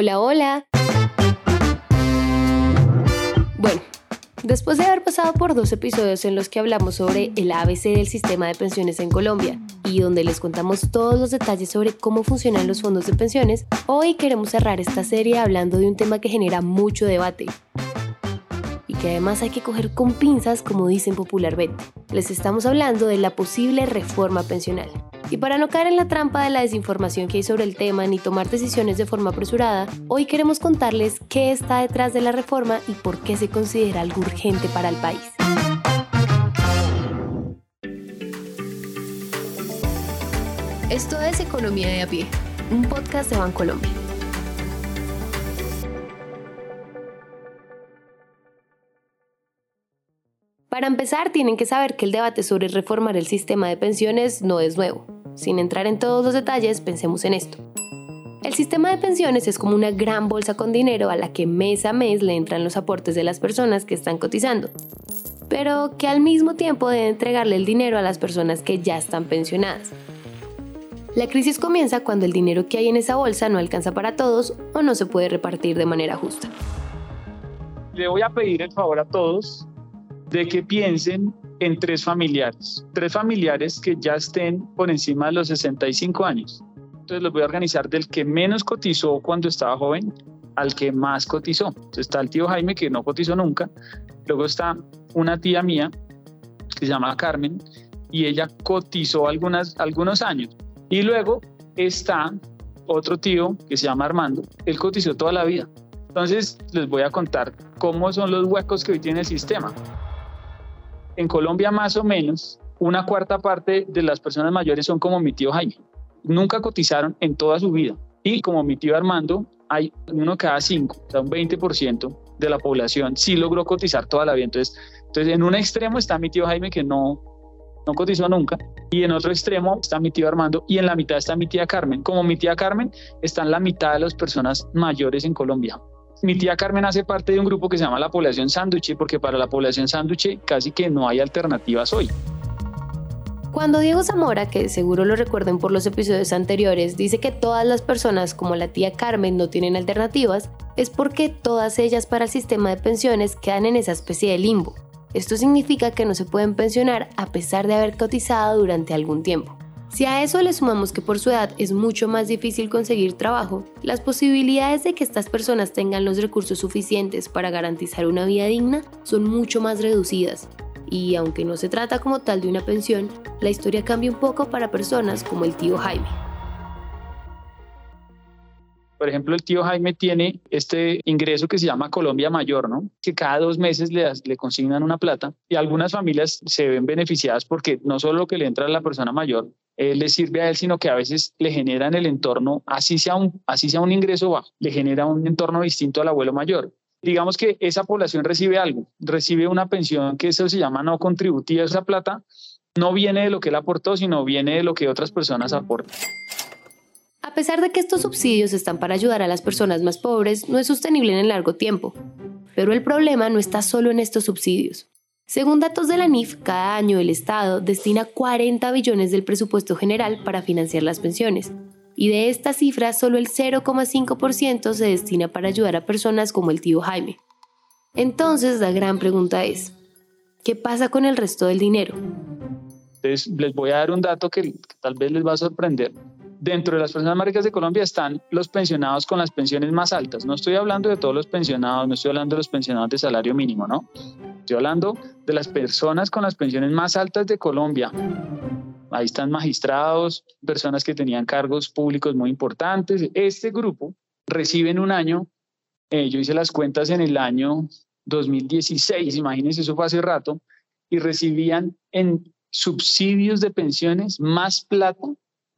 Hola, hola. Bueno, después de haber pasado por dos episodios en los que hablamos sobre el ABC del sistema de pensiones en Colombia y donde les contamos todos los detalles sobre cómo funcionan los fondos de pensiones, hoy queremos cerrar esta serie hablando de un tema que genera mucho debate, y que además hay que coger con pinzas como dicen popularmente. Les estamos hablando de la posible reforma pensional. Y para no caer en la trampa de la desinformación que hay sobre el tema ni tomar decisiones de forma apresurada, hoy queremos contarles qué está detrás de la reforma y por qué se considera algo urgente para el país. Esto es Economía de a pie, un podcast de Bancolombia. Para empezar, tienen que saber que el debate sobre reformar el sistema de pensiones no es nuevo. Sin entrar en todos los detalles, pensemos en esto. El sistema de pensiones es como una gran bolsa con dinero a la que mes a mes le entran los aportes de las personas que están cotizando, pero que al mismo tiempo debe entregarle el dinero a las personas que ya están pensionadas. La crisis comienza cuando el dinero que hay en esa bolsa no alcanza para todos o no se puede repartir de manera justa. Le voy a pedir el favor a todos de que piensen en tres familiares, tres familiares que ya estén por encima de los 65 años. Entonces los voy a organizar del que menos cotizó cuando estaba joven al que más cotizó. Entonces está el tío Jaime que no cotizó nunca, luego está una tía mía que se llama Carmen y ella cotizó algunas, algunos años. Y luego está otro tío que se llama Armando, él cotizó toda la vida. Entonces les voy a contar cómo son los huecos que hoy tiene el sistema en Colombia más o menos una cuarta parte de las personas mayores son como mi tío Jaime. Nunca cotizaron en toda su vida. Y como mi tío Armando, hay uno cada cinco, o un 20% de la población sí logró cotizar toda la vida. Entonces, entonces, en un extremo está mi tío Jaime que no, no cotizó nunca. Y en otro extremo está mi tío Armando y en la mitad está mi tía Carmen. Como mi tía Carmen, están la mitad de las personas mayores en Colombia. Mi tía Carmen hace parte de un grupo que se llama la población sándwich, porque para la población sándwich casi que no hay alternativas hoy. Cuando Diego Zamora, que seguro lo recuerden por los episodios anteriores, dice que todas las personas como la tía Carmen no tienen alternativas, es porque todas ellas para el sistema de pensiones quedan en esa especie de limbo. Esto significa que no se pueden pensionar a pesar de haber cotizado durante algún tiempo. Si a eso le sumamos que por su edad es mucho más difícil conseguir trabajo, las posibilidades de que estas personas tengan los recursos suficientes para garantizar una vida digna son mucho más reducidas. Y aunque no se trata como tal de una pensión, la historia cambia un poco para personas como el tío Jaime. Por ejemplo, el tío Jaime tiene este ingreso que se llama Colombia Mayor, ¿no? Que cada dos meses le, le consignan una plata y algunas familias se ven beneficiadas porque no solo lo que le entra a la persona mayor eh, le sirve a él, sino que a veces le genera en el entorno, así sea, un, así sea un ingreso bajo, le genera un entorno distinto al abuelo mayor. Digamos que esa población recibe algo, recibe una pensión que eso se llama no contributiva, esa plata no viene de lo que él aportó, sino viene de lo que otras personas aportan. A pesar de que estos subsidios están para ayudar a las personas más pobres, no es sostenible en el largo tiempo. Pero el problema no está solo en estos subsidios. Según datos de la NIF, cada año el Estado destina 40 billones del presupuesto general para financiar las pensiones, y de esta cifra solo el 0,5% se destina para ayudar a personas como el tío Jaime. Entonces la gran pregunta es, ¿qué pasa con el resto del dinero? Entonces les voy a dar un dato que, tal vez les va a sorprender. Dentro de las personas más ricas de Colombia están los pensionados con las pensiones más altas. No estoy hablando de todos los pensionados, no estoy hablando de los pensionados de salario mínimo, ¿no? Estoy hablando de las personas con las pensiones más altas de Colombia. Ahí están magistrados, personas que tenían cargos públicos muy importantes. Este grupo recibe en un año, eh, yo hice las cuentas en el año 2016, imagínense, eso fue hace rato, y recibían en subsidios de pensiones más plata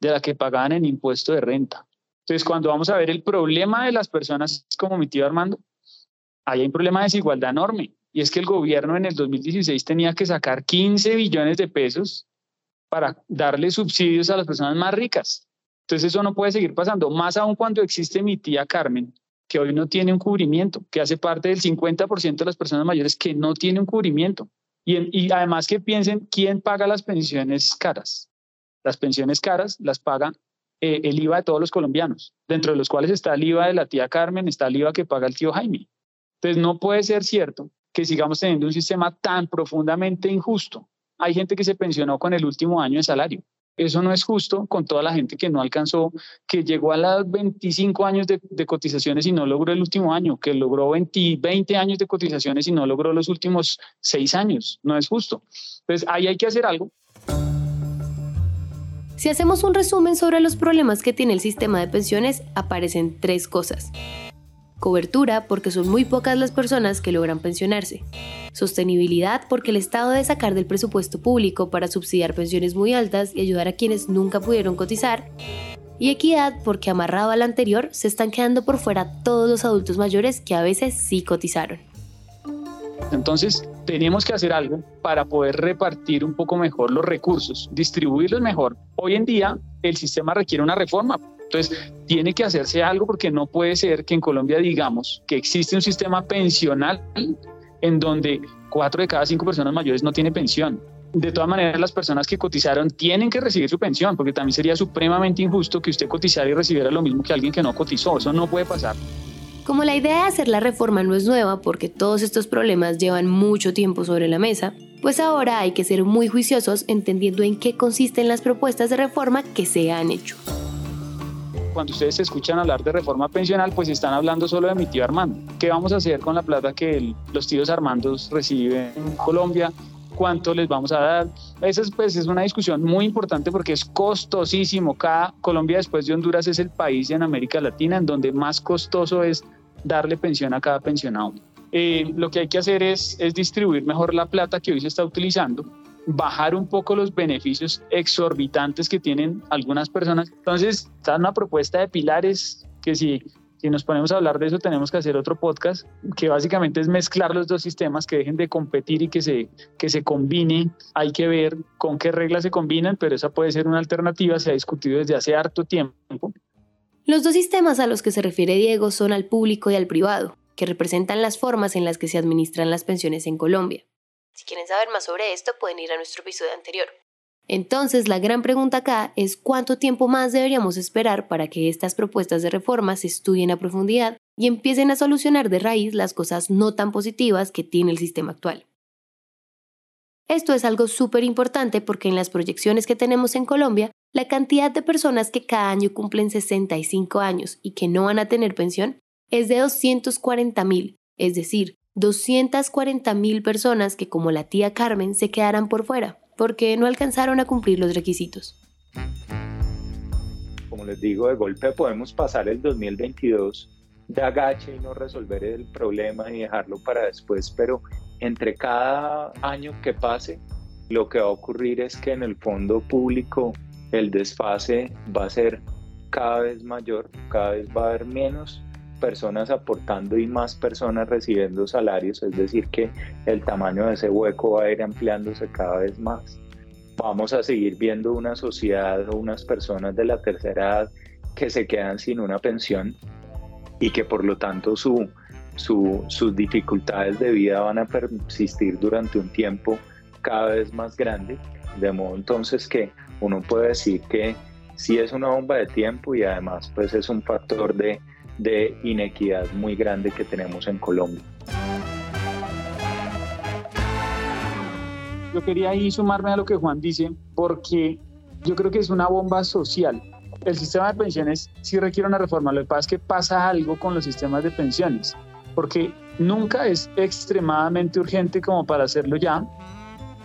de la que pagaban en impuesto de renta. Entonces, cuando vamos a ver el problema de las personas como mi tío Armando, hay un problema de desigualdad enorme y es que el gobierno en el 2016 tenía que sacar 15 billones de pesos para darle subsidios a las personas más ricas. Entonces eso no puede seguir pasando, más aún cuando existe mi tía Carmen, que hoy no tiene un cubrimiento, que hace parte del 50% de las personas mayores que no tiene un cubrimiento. Y, además que piensen, ¿quién paga las pensiones caras? Las pensiones caras las paga eh, el IVA de todos los colombianos, dentro de los cuales está el IVA de la tía Carmen, está el IVA que paga el tío Jaime. Entonces no puede ser cierto que sigamos teniendo un sistema tan profundamente injusto. Hay gente que se pensionó con el último año de salario. Eso no es justo con toda la gente que no alcanzó, que llegó a los 25 años de, cotizaciones y no logró el último año, que logró 20, 20 años de cotizaciones y no logró los últimos 6 años. No es justo. Entonces ahí hay que hacer algo. Si hacemos un resumen sobre los problemas que tiene el sistema de pensiones, aparecen tres cosas. Cobertura, porque son muy pocas las personas que logran pensionarse. Sostenibilidad, porque el Estado debe sacar del presupuesto público para subsidiar pensiones muy altas y ayudar a quienes nunca pudieron cotizar. Y equidad, porque amarrado al anterior, se están quedando por fuera todos los adultos mayores que a veces sí cotizaron. Entonces, tenemos que hacer algo para poder repartir un poco mejor los recursos, distribuirlos mejor. Hoy en día, el sistema requiere una reforma entonces, tiene que hacerse algo porque no puede ser que en Colombia digamos que existe un sistema pensional en donde cuatro de cada cinco personas mayores no tiene pensión. De todas maneras, las personas que cotizaron tienen que recibir su pensión, porque también sería supremamente injusto que usted cotizara y recibiera lo mismo que alguien que no cotizó. Eso no puede pasar. Como la idea de hacer la reforma no es nueva porque todos estos problemas llevan mucho tiempo sobre la mesa, pues ahora hay que ser muy juiciosos entendiendo en qué consisten las propuestas de reforma que se han hecho cuando ustedes escuchan hablar de reforma pensional, pues están hablando solo de mi tío Armando. ¿Qué vamos a hacer con la plata que los tíos Armandos reciben en Colombia? ¿Cuánto les vamos a dar? Esa es, pues, es una discusión muy importante porque es costosísimo. Cada Colombia después de Honduras es el país en América Latina en donde más costoso es darle pensión a cada pensionado. Eh, lo que hay que hacer es, es distribuir mejor la plata que hoy se está utilizando bajar un poco los beneficios exorbitantes que tienen algunas personas. Entonces, está una propuesta de pilares que si, si nos ponemos a hablar de eso tenemos que hacer otro podcast, que básicamente es mezclar los dos sistemas, que dejen de competir y que se, que se combine. Hay que ver con qué reglas se combinan, pero esa puede ser una alternativa, se ha discutido desde hace harto tiempo. Los dos sistemas a los que se refiere Diego son al público y al privado, que representan las formas en las que se administran las pensiones en Colombia. Si quieren saber más sobre esto, pueden ir a nuestro episodio anterior. Entonces, la gran pregunta acá es cuánto tiempo más deberíamos esperar para que estas propuestas de reforma se estudien a profundidad y empiecen a solucionar de raíz las cosas no tan positivas que tiene el sistema actual. Esto es algo súper importante porque en las proyecciones que tenemos en Colombia, la cantidad de personas que cada año cumplen 65 años y que no van a tener pensión es de 240 mil, es decir, 240 mil personas que como la tía Carmen se quedaran por fuera porque no alcanzaron a cumplir los requisitos. Como les digo, de golpe podemos pasar el 2022 de agache y no resolver el problema y dejarlo para después, pero entre cada año que pase, lo que va a ocurrir es que en el fondo público el desfase va a ser cada vez mayor, cada vez va a haber menos personas aportando y más personas recibiendo salarios, es decir, que el tamaño de ese hueco va a ir ampliándose cada vez más. Vamos a seguir viendo una sociedad o unas personas de la tercera edad que se quedan sin una pensión y que por lo tanto su, sus dificultades de vida van a persistir durante un tiempo cada vez más grande, de modo entonces que uno puede decir que sí es una bomba de tiempo y además pues es un factor de de inequidad muy grande que tenemos en Colombia. Yo quería ahí sumarme a lo que Juan dice, porque yo creo que es una bomba social. El sistema de pensiones sí requiere una reforma, lo que pasa es que pasa algo con los sistemas de pensiones, porque nunca es extremadamente urgente como para hacerlo ya,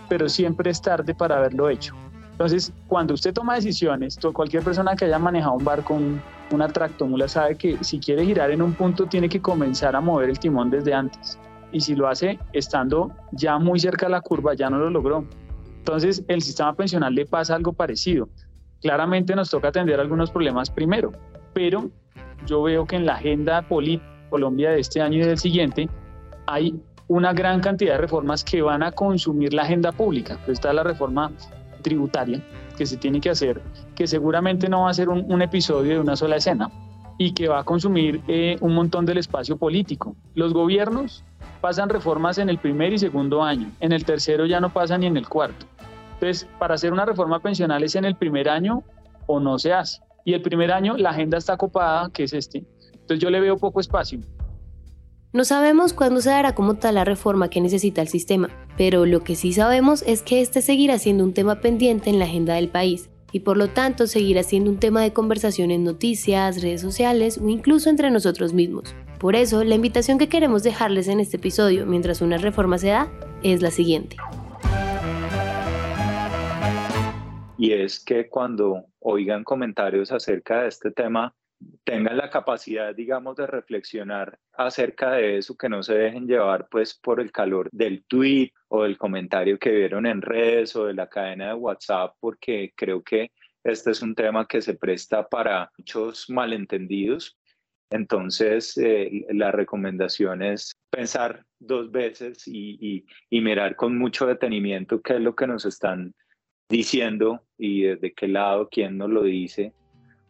pero siempre es tarde para haberlo hecho. Entonces, cuando usted toma decisiones, cualquier persona que haya manejado un barco, un, una tractomula sabe que si quiere girar en un punto tiene que comenzar a mover el timón desde antes. Y si lo hace estando ya muy cerca de la curva, ya no lo logró. Entonces, el sistema pensional le pasa algo parecido. Claramente nos toca atender algunos problemas primero, pero yo veo que en la agenda política Colombia de este año y del siguiente hay una gran cantidad de reformas que van a consumir la agenda pública. Está la reforma tributaria, que se tiene que hacer, que seguramente no va a ser un, episodio de una sola escena y que va a consumir eh, un montón del espacio político. Los gobiernos pasan reformas en el primer y segundo año, en el tercero ya no pasa ni en el cuarto. Entonces, para hacer una reforma pensional es en el primer año o no se hace. y el primer año la agenda está copada, que es este. Entonces yo le veo poco espacio. No sabemos cuándo se dará como tal la reforma que necesita el sistema, pero lo que sí sabemos es que este seguirá siendo un tema pendiente en la agenda del país y por lo tanto seguirá siendo un tema de conversación en noticias, redes sociales o incluso entre nosotros mismos. Por eso, la invitación que queremos dejarles en este episodio mientras una reforma se da es la siguiente. Y es que cuando oigan comentarios acerca de este tema, tengan la capacidad, digamos, de reflexionar acerca de eso, que no se dejen llevar pues por el calor del tweet o del comentario que vieron en redes o de la cadena de WhatsApp, porque creo que este es un tema que se presta para muchos malentendidos. Entonces, eh, la recomendación es pensar dos veces y, y mirar con mucho detenimiento qué es lo que nos están diciendo y desde qué lado, quién nos lo dice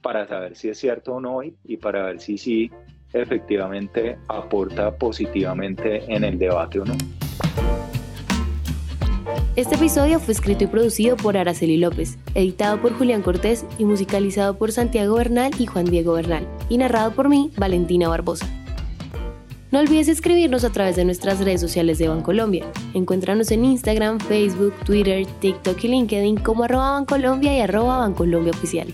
para saber si es cierto o no y para ver si sí efectivamente aporta positivamente en el debate o no. Este episodio fue escrito y producido por Araceli López, editado por Julián Cortés y musicalizado por Santiago Bernal y Juan Diego Bernal, y narrado por mí, Valentina Barbosa. No olvides escribirnos a través de nuestras redes sociales de Bancolombia. Encuéntranos en Instagram, Facebook, Twitter, TikTok y LinkedIn como arroba Bancolombia y arroba Bancolombia Oficial.